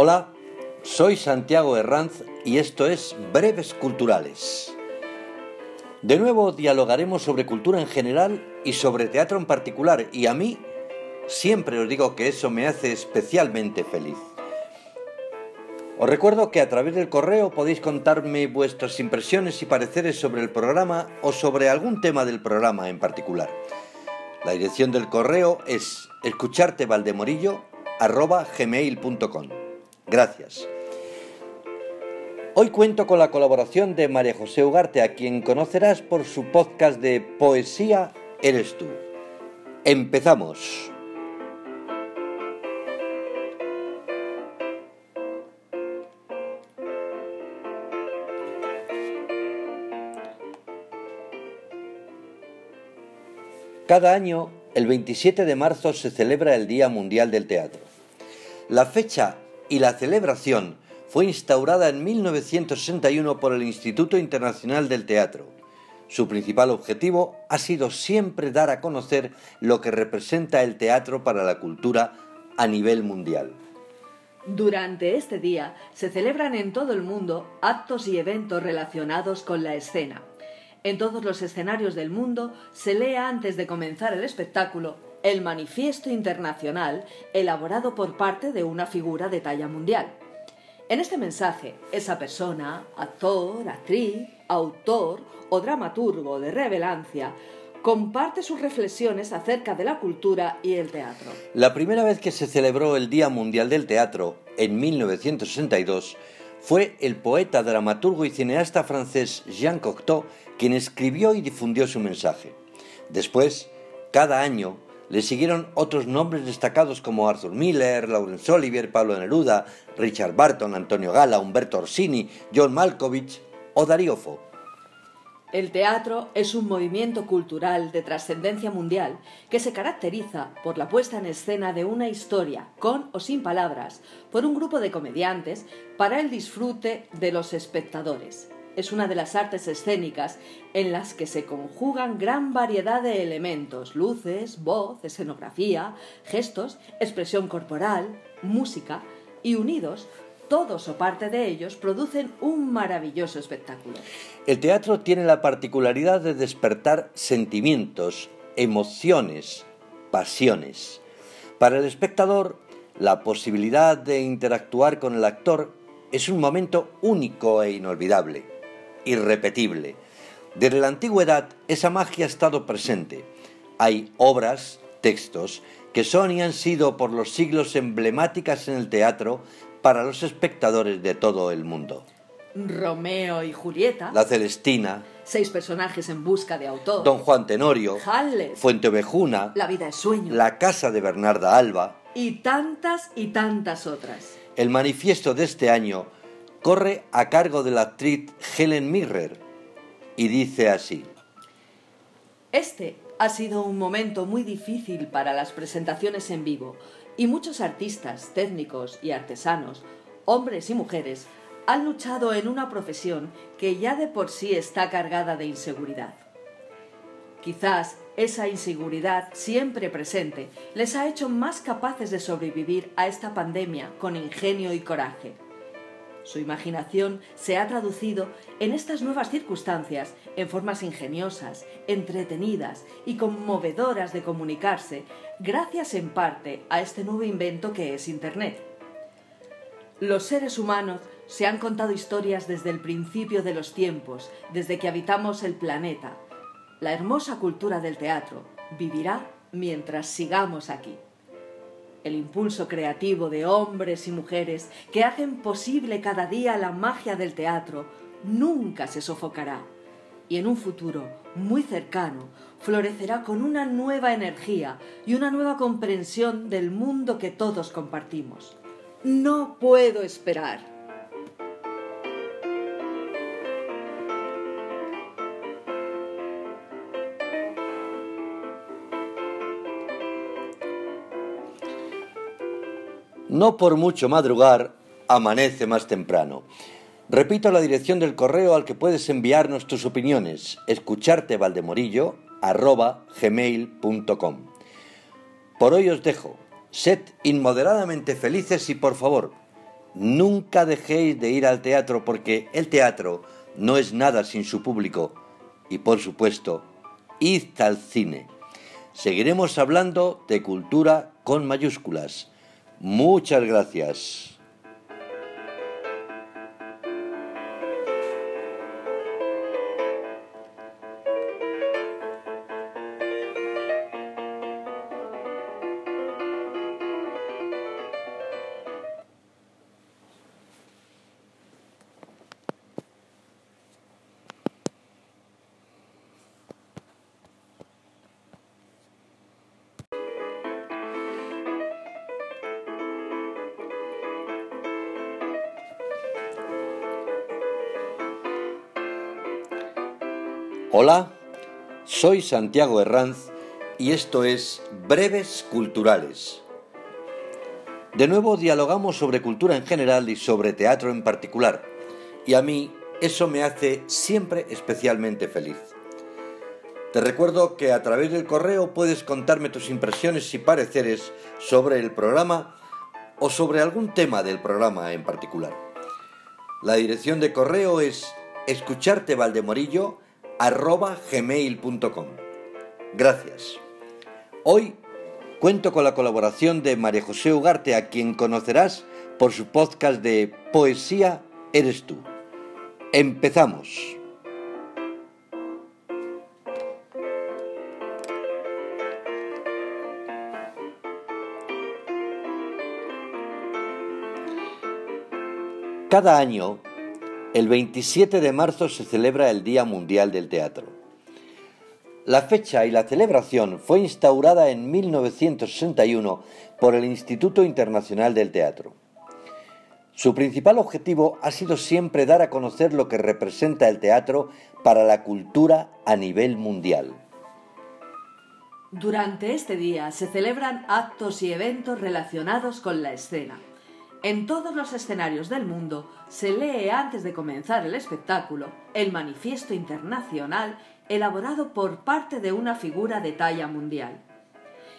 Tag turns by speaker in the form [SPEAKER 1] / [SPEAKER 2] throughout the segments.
[SPEAKER 1] Hola, soy Santiago Herranz y esto es Breves Culturales. De nuevo dialogaremos sobre cultura en general y sobre teatro en particular y a mí siempre os digo que eso me hace especialmente feliz. Os recuerdo que a través del correo podéis contarme vuestras impresiones y pareceres sobre el programa o sobre algún tema del programa en particular. La dirección del correo es escuchartevaldemorillo.gmail.com Gracias. Hoy cuento con la colaboración de María José Ugarte, a quien conocerás por su podcast de Poesía Eres tú. Empezamos. Cada año, el 27 de marzo, se celebra el Día Mundial del Teatro. La fecha y la celebración fue instaurada en 1961 por el Instituto Internacional del Teatro. Su principal objetivo ha sido siempre dar a conocer lo que representa el teatro para la cultura a nivel mundial.
[SPEAKER 2] Durante este día se celebran en todo el mundo actos y eventos relacionados con la escena. En todos los escenarios del mundo se lee antes de comenzar el espectáculo el manifiesto internacional elaborado por parte de una figura de talla mundial. En este mensaje, esa persona, actor, actriz, autor o dramaturgo de revelancia, comparte sus reflexiones acerca de la cultura y el teatro.
[SPEAKER 1] La primera vez que se celebró el Día Mundial del Teatro, en 1962, fue el poeta, dramaturgo y cineasta francés Jean Cocteau quien escribió y difundió su mensaje. Después, cada año, le siguieron otros nombres destacados como Arthur Miller, Laurence Olivier, Pablo Neruda, Richard Barton, Antonio Gala, Humberto Orsini, John Malkovich o Darío Fo.
[SPEAKER 2] El teatro es un movimiento cultural de trascendencia mundial que se caracteriza por la puesta en escena de una historia, con o sin palabras, por un grupo de comediantes para el disfrute de los espectadores es una de las artes escénicas en las que se conjugan gran variedad de elementos, luces, voz, escenografía, gestos, expresión corporal, música, y unidos, todos o parte de ellos producen un maravilloso espectáculo.
[SPEAKER 1] El teatro tiene la particularidad de despertar sentimientos, emociones, pasiones. Para el espectador, la posibilidad de interactuar con el actor es un momento único e inolvidable irrepetible. Desde la antigüedad esa magia ha estado presente. Hay obras, textos, que son y han sido por los siglos emblemáticas en el teatro para los espectadores de todo el mundo.
[SPEAKER 2] Romeo y Julieta.
[SPEAKER 1] La Celestina.
[SPEAKER 2] Seis personajes en busca de autor.
[SPEAKER 1] Don Juan Tenorio.
[SPEAKER 2] Hamlet.
[SPEAKER 1] Fuentevejuna.
[SPEAKER 2] La vida es sueño.
[SPEAKER 1] La casa de Bernarda Alba.
[SPEAKER 2] Y tantas y tantas otras.
[SPEAKER 1] El manifiesto de este año corre a cargo de la actriz Helen Mirren y dice así.
[SPEAKER 2] Este ha sido un momento muy difícil para las presentaciones en vivo y muchos artistas, técnicos y artesanos, hombres y mujeres, han luchado en una profesión que ya de por sí está cargada de inseguridad. Quizás esa inseguridad siempre presente les ha hecho más capaces de sobrevivir a esta pandemia con ingenio y coraje. Su imaginación se ha traducido en estas nuevas circunstancias en formas ingeniosas, entretenidas y conmovedoras de comunicarse, gracias en parte a este nuevo invento que es Internet. Los seres humanos se han contado historias desde el principio de los tiempos, desde que habitamos el planeta. La hermosa cultura del teatro vivirá mientras sigamos aquí el impulso creativo de hombres y mujeres que hacen posible cada día la magia del teatro nunca se sofocará y en un futuro muy cercano florecerá con una nueva energía y una nueva comprensión del mundo que todos compartimos. No puedo esperar.
[SPEAKER 1] No por mucho madrugar, amanece más temprano. Repito la dirección del correo al que puedes enviarnos tus opiniones, escuchartevaldemorillo.gmail.com Por hoy os dejo. Sed inmoderadamente felices y por favor, nunca dejéis de ir al teatro porque el teatro no es nada sin su público. Y por supuesto, id al cine. Seguiremos hablando de cultura con mayúsculas. Muchas gracias. Hola, soy Santiago Herranz y esto es Breves Culturales. De nuevo dialogamos sobre cultura en general y sobre teatro en particular, y a mí eso me hace siempre especialmente feliz. Te recuerdo que a través del correo puedes contarme tus impresiones y pareceres sobre el programa o sobre algún tema del programa en particular. La dirección de correo es escuchartevaldemorillo arroba gmail.com. Gracias. Hoy cuento con la colaboración de María José Ugarte, a quien conocerás por su podcast de Poesía Eres tú. Empezamos. Cada año el 27 de marzo se celebra el Día Mundial del Teatro. La fecha y la celebración fue instaurada en 1961 por el Instituto Internacional del Teatro. Su principal objetivo ha sido siempre dar a conocer lo que representa el teatro para la cultura a nivel mundial.
[SPEAKER 2] Durante este día se celebran actos y eventos relacionados con la escena. En todos los escenarios del mundo se lee antes de comenzar el espectáculo el manifiesto internacional elaborado por parte de una figura de talla mundial.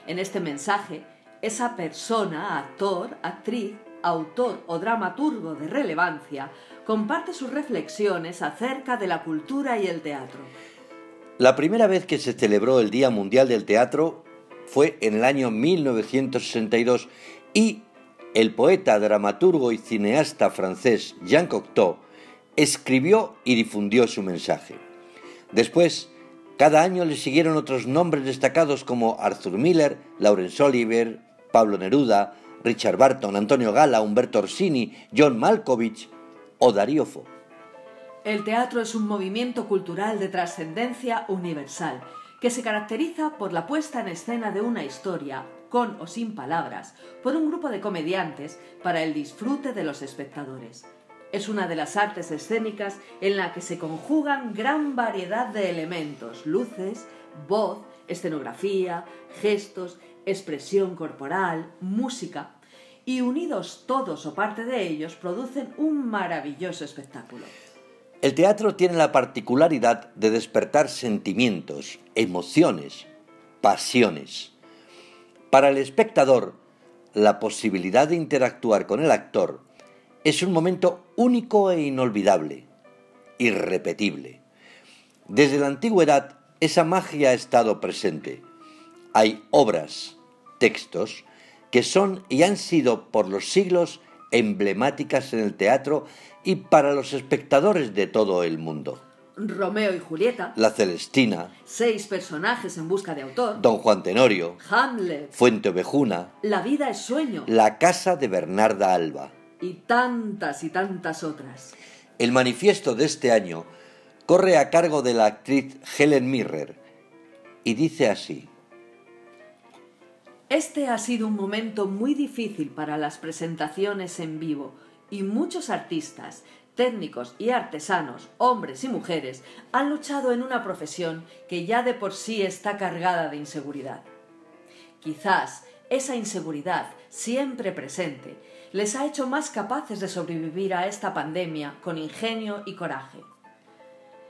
[SPEAKER 2] En este mensaje, esa persona, actor, actriz, autor o dramaturgo de relevancia, comparte sus reflexiones acerca de la cultura y el teatro.
[SPEAKER 1] La primera vez que se celebró el Día Mundial del Teatro fue en el año 1962 y el poeta, dramaturgo y cineasta francés Jean Cocteau escribió y difundió su mensaje. Después, cada año le siguieron otros nombres destacados como Arthur Miller, Laurence Olivier, Pablo Neruda, Richard Barton, Antonio Gala, Humberto Orsini, John Malkovich o Darío Fo.
[SPEAKER 2] El teatro es un movimiento cultural de trascendencia universal que se caracteriza por la puesta en escena de una historia, con o sin palabras, por un grupo de comediantes para el disfrute de los espectadores. Es una de las artes escénicas en la que se conjugan gran variedad de elementos, luces, voz, escenografía, gestos, expresión corporal, música, y unidos todos o parte de ellos producen un maravilloso espectáculo.
[SPEAKER 1] El teatro tiene la particularidad de despertar sentimientos, emociones, pasiones. Para el espectador, la posibilidad de interactuar con el actor es un momento único e inolvidable, irrepetible. Desde la antigüedad, esa magia ha estado presente. Hay obras, textos, que son y han sido por los siglos emblemáticas en el teatro y para los espectadores de todo el mundo.
[SPEAKER 2] Romeo y Julieta,
[SPEAKER 1] La Celestina,
[SPEAKER 2] seis personajes en busca de autor,
[SPEAKER 1] Don Juan Tenorio,
[SPEAKER 2] Hamlet,
[SPEAKER 1] Fuente Ovejuna,
[SPEAKER 2] La vida es sueño.
[SPEAKER 1] La casa de Bernarda Alba.
[SPEAKER 2] y tantas y tantas otras.
[SPEAKER 1] El manifiesto de este año corre a cargo de la actriz Helen Mirren y dice así.
[SPEAKER 2] Este ha sido un momento muy difícil para las presentaciones en vivo y muchos artistas, técnicos y artesanos, hombres y mujeres, han luchado en una profesión que ya de por sí está cargada de inseguridad. Quizás esa inseguridad, siempre presente, les ha hecho más capaces de sobrevivir a esta pandemia con ingenio y coraje.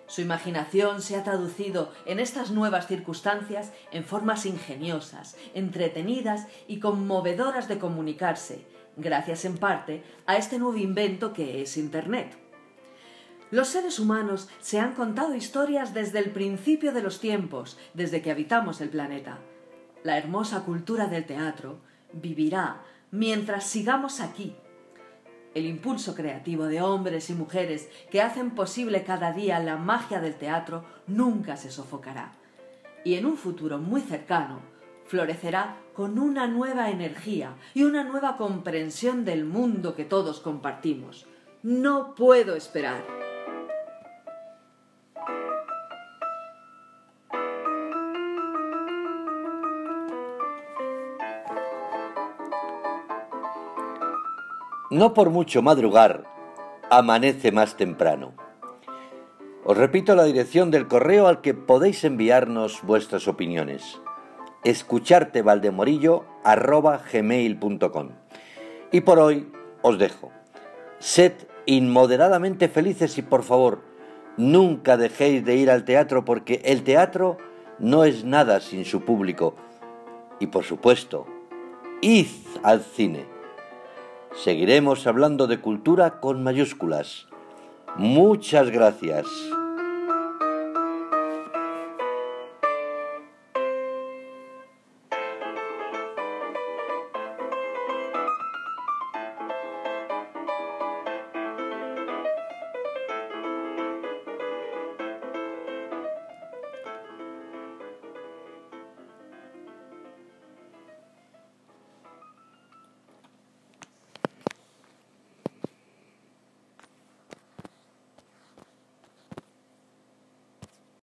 [SPEAKER 2] Su imaginación se ha traducido en estas nuevas circunstancias en formas ingeniosas, entretenidas y conmovedoras de comunicarse, gracias en parte a este nuevo invento que es Internet. Los seres humanos se han contado historias desde el principio de los tiempos, desde que habitamos el planeta. La hermosa cultura del teatro vivirá mientras sigamos aquí, el impulso creativo de hombres y mujeres que hacen posible cada día la magia del teatro nunca se sofocará. Y en un futuro muy cercano, florecerá con una nueva energía y una nueva comprensión del mundo que todos compartimos. No puedo esperar.
[SPEAKER 1] No por mucho madrugar, amanece más temprano. Os repito la dirección del correo al que podéis enviarnos vuestras opiniones. escuchartevaldemorillo.com Y por hoy os dejo. Sed inmoderadamente felices y por favor, nunca dejéis de ir al teatro porque el teatro no es nada sin su público. Y por supuesto, id al cine. Seguiremos hablando de cultura con mayúsculas. Muchas gracias.